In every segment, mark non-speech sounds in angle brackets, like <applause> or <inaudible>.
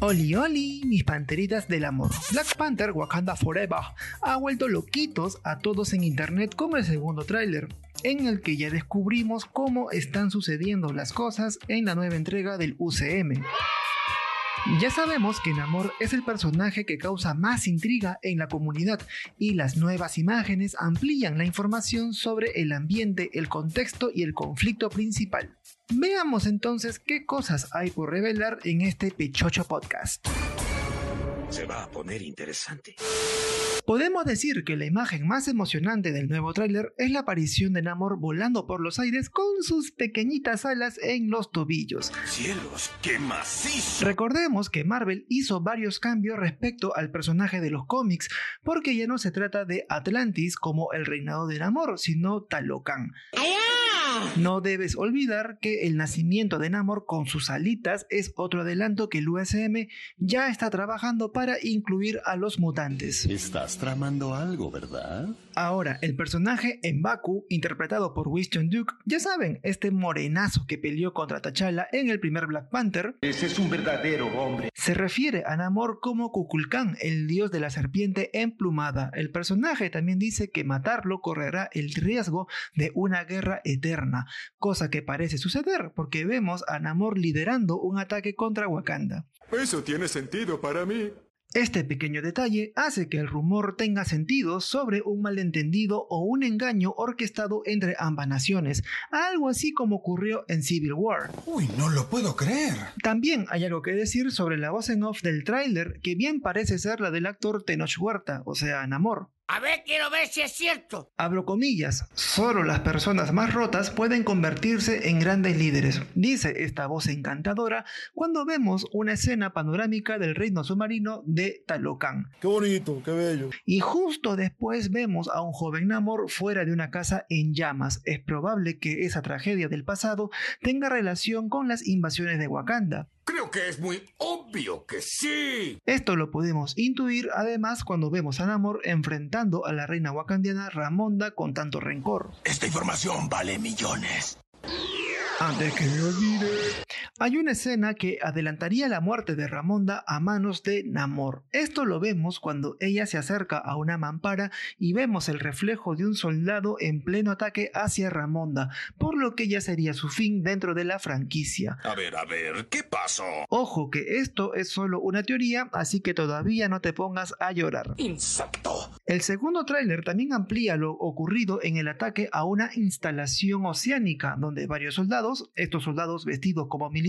Oli Oli, mis panteritas del amor. Black Panther Wakanda Forever ha vuelto loquitos a todos en internet con el segundo tráiler, en el que ya descubrimos cómo están sucediendo las cosas en la nueva entrega del UCM. Ya sabemos que Namor es el personaje que causa más intriga en la comunidad y las nuevas imágenes amplían la información sobre el ambiente, el contexto y el conflicto principal. Veamos entonces qué cosas hay por revelar en este Pechocho Podcast. Se va a poner interesante. Podemos decir que la imagen más emocionante del nuevo tráiler es la aparición de Namor volando por los aires con sus pequeñitas alas en los tobillos. ¡Cielos, qué macizo! Recordemos que Marvel hizo varios cambios respecto al personaje de los cómics, porque ya no se trata de Atlantis como el reinado de Namor, sino Talocan. No debes olvidar que el nacimiento de Namor con sus alitas es otro adelanto que el USM ya está trabajando para incluir a los mutantes. Estás tramando algo, ¿verdad? Ahora, el personaje en Baku, interpretado por Winston Duke, ya saben, este morenazo que peleó contra T'Challa en el primer Black Panther, Ese es un verdadero hombre. se refiere a Namor como Kukulkan, el dios de la serpiente emplumada. El personaje también dice que matarlo correrá el riesgo de una guerra eterna, cosa que parece suceder porque vemos a Namor liderando un ataque contra Wakanda. Eso tiene sentido para mí. Este pequeño detalle hace que el rumor tenga sentido sobre un malentendido o un engaño orquestado entre ambas naciones, algo así como ocurrió en Civil War. Uy, no lo puedo creer. También hay algo que decir sobre la voz en off del tráiler, que bien parece ser la del actor Tenoch Huerta, o sea, Namor. A ver, quiero ver si es cierto. Abro comillas, solo las personas más rotas pueden convertirse en grandes líderes, dice esta voz encantadora cuando vemos una escena panorámica del reino submarino de Talocan. Qué bonito, qué bello. Y justo después vemos a un joven Namor fuera de una casa en llamas. Es probable que esa tragedia del pasado tenga relación con las invasiones de Wakanda. Creo que es muy obvio que sí. Esto lo podemos intuir además cuando vemos a Namor enfrentando a la reina wakandiana Ramonda con tanto rencor. Esta información vale millones. Antes que me olvide. Hay una escena que adelantaría la muerte de Ramonda a manos de Namor. Esto lo vemos cuando ella se acerca a una mampara y vemos el reflejo de un soldado en pleno ataque hacia Ramonda, por lo que ya sería su fin dentro de la franquicia. A ver, a ver, ¿qué pasó? Ojo que esto es solo una teoría, así que todavía no te pongas a llorar. Insecto. El segundo tráiler también amplía lo ocurrido en el ataque a una instalación oceánica, donde varios soldados, estos soldados vestidos como militares,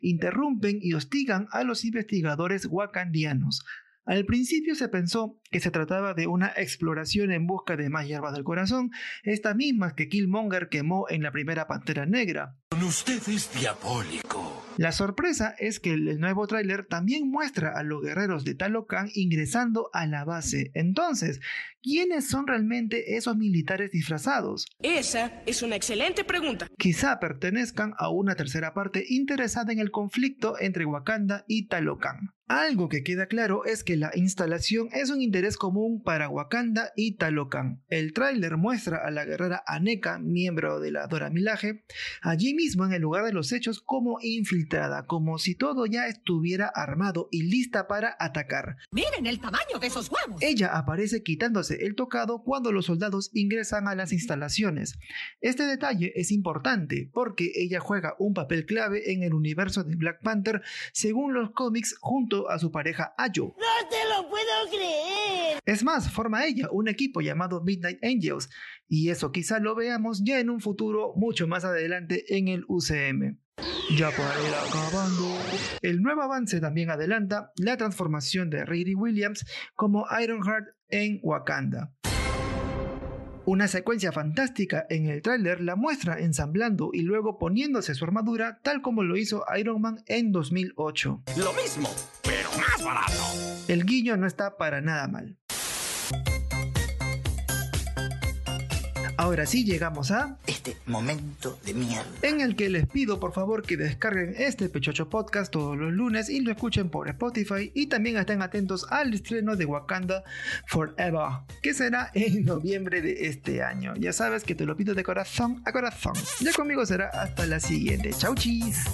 interrumpen y hostigan a los investigadores wakandianos. Al principio se pensó que se trataba de una exploración en busca de más hierbas del corazón, estas mismas que Killmonger quemó en la primera Pantera Negra. Usted es diabólico. La sorpresa es que el nuevo tráiler también muestra a los guerreros de Talocan ingresando a la base. Entonces, ¿quiénes son realmente esos militares disfrazados? Esa es una excelente pregunta. Quizá pertenezcan a una tercera parte interesada en el conflicto entre Wakanda y Talocan. Algo que queda claro es que la instalación es un interés común para Wakanda y Talocan. El tráiler muestra a la guerrera Aneka, miembro de la Dora Milaje, allí mismo en el lugar de los hechos como infiltrada, como si todo ya estuviera armado y lista para atacar. Miren el tamaño de esos huevos. Ella aparece quitándose el tocado cuando los soldados ingresan a las instalaciones. Este detalle es importante porque ella juega un papel clave en el universo de Black Panther según los cómics junto a su pareja Ayo. No te lo puedo creer. Es más, forma ella un equipo llamado Midnight Angels y eso quizá lo veamos ya en un futuro mucho más adelante en el UCM. Ya para ir acabando, el nuevo avance también adelanta la transformación de Riri Williams como Ironheart en Wakanda. Una secuencia fantástica en el tráiler la muestra ensamblando y luego poniéndose su armadura tal como lo hizo Iron Man en 2008. Lo mismo, pero más barato. El guiño no está para nada mal. Ahora sí llegamos a Este momento de mierda. en el que les pido por favor que descarguen este Pechocho Podcast todos los lunes y lo escuchen por Spotify y también estén atentos al estreno de Wakanda Forever, que será en <laughs> noviembre de este año. Ya sabes que te lo pido de corazón a corazón. Ya conmigo será hasta la siguiente. Chau chis.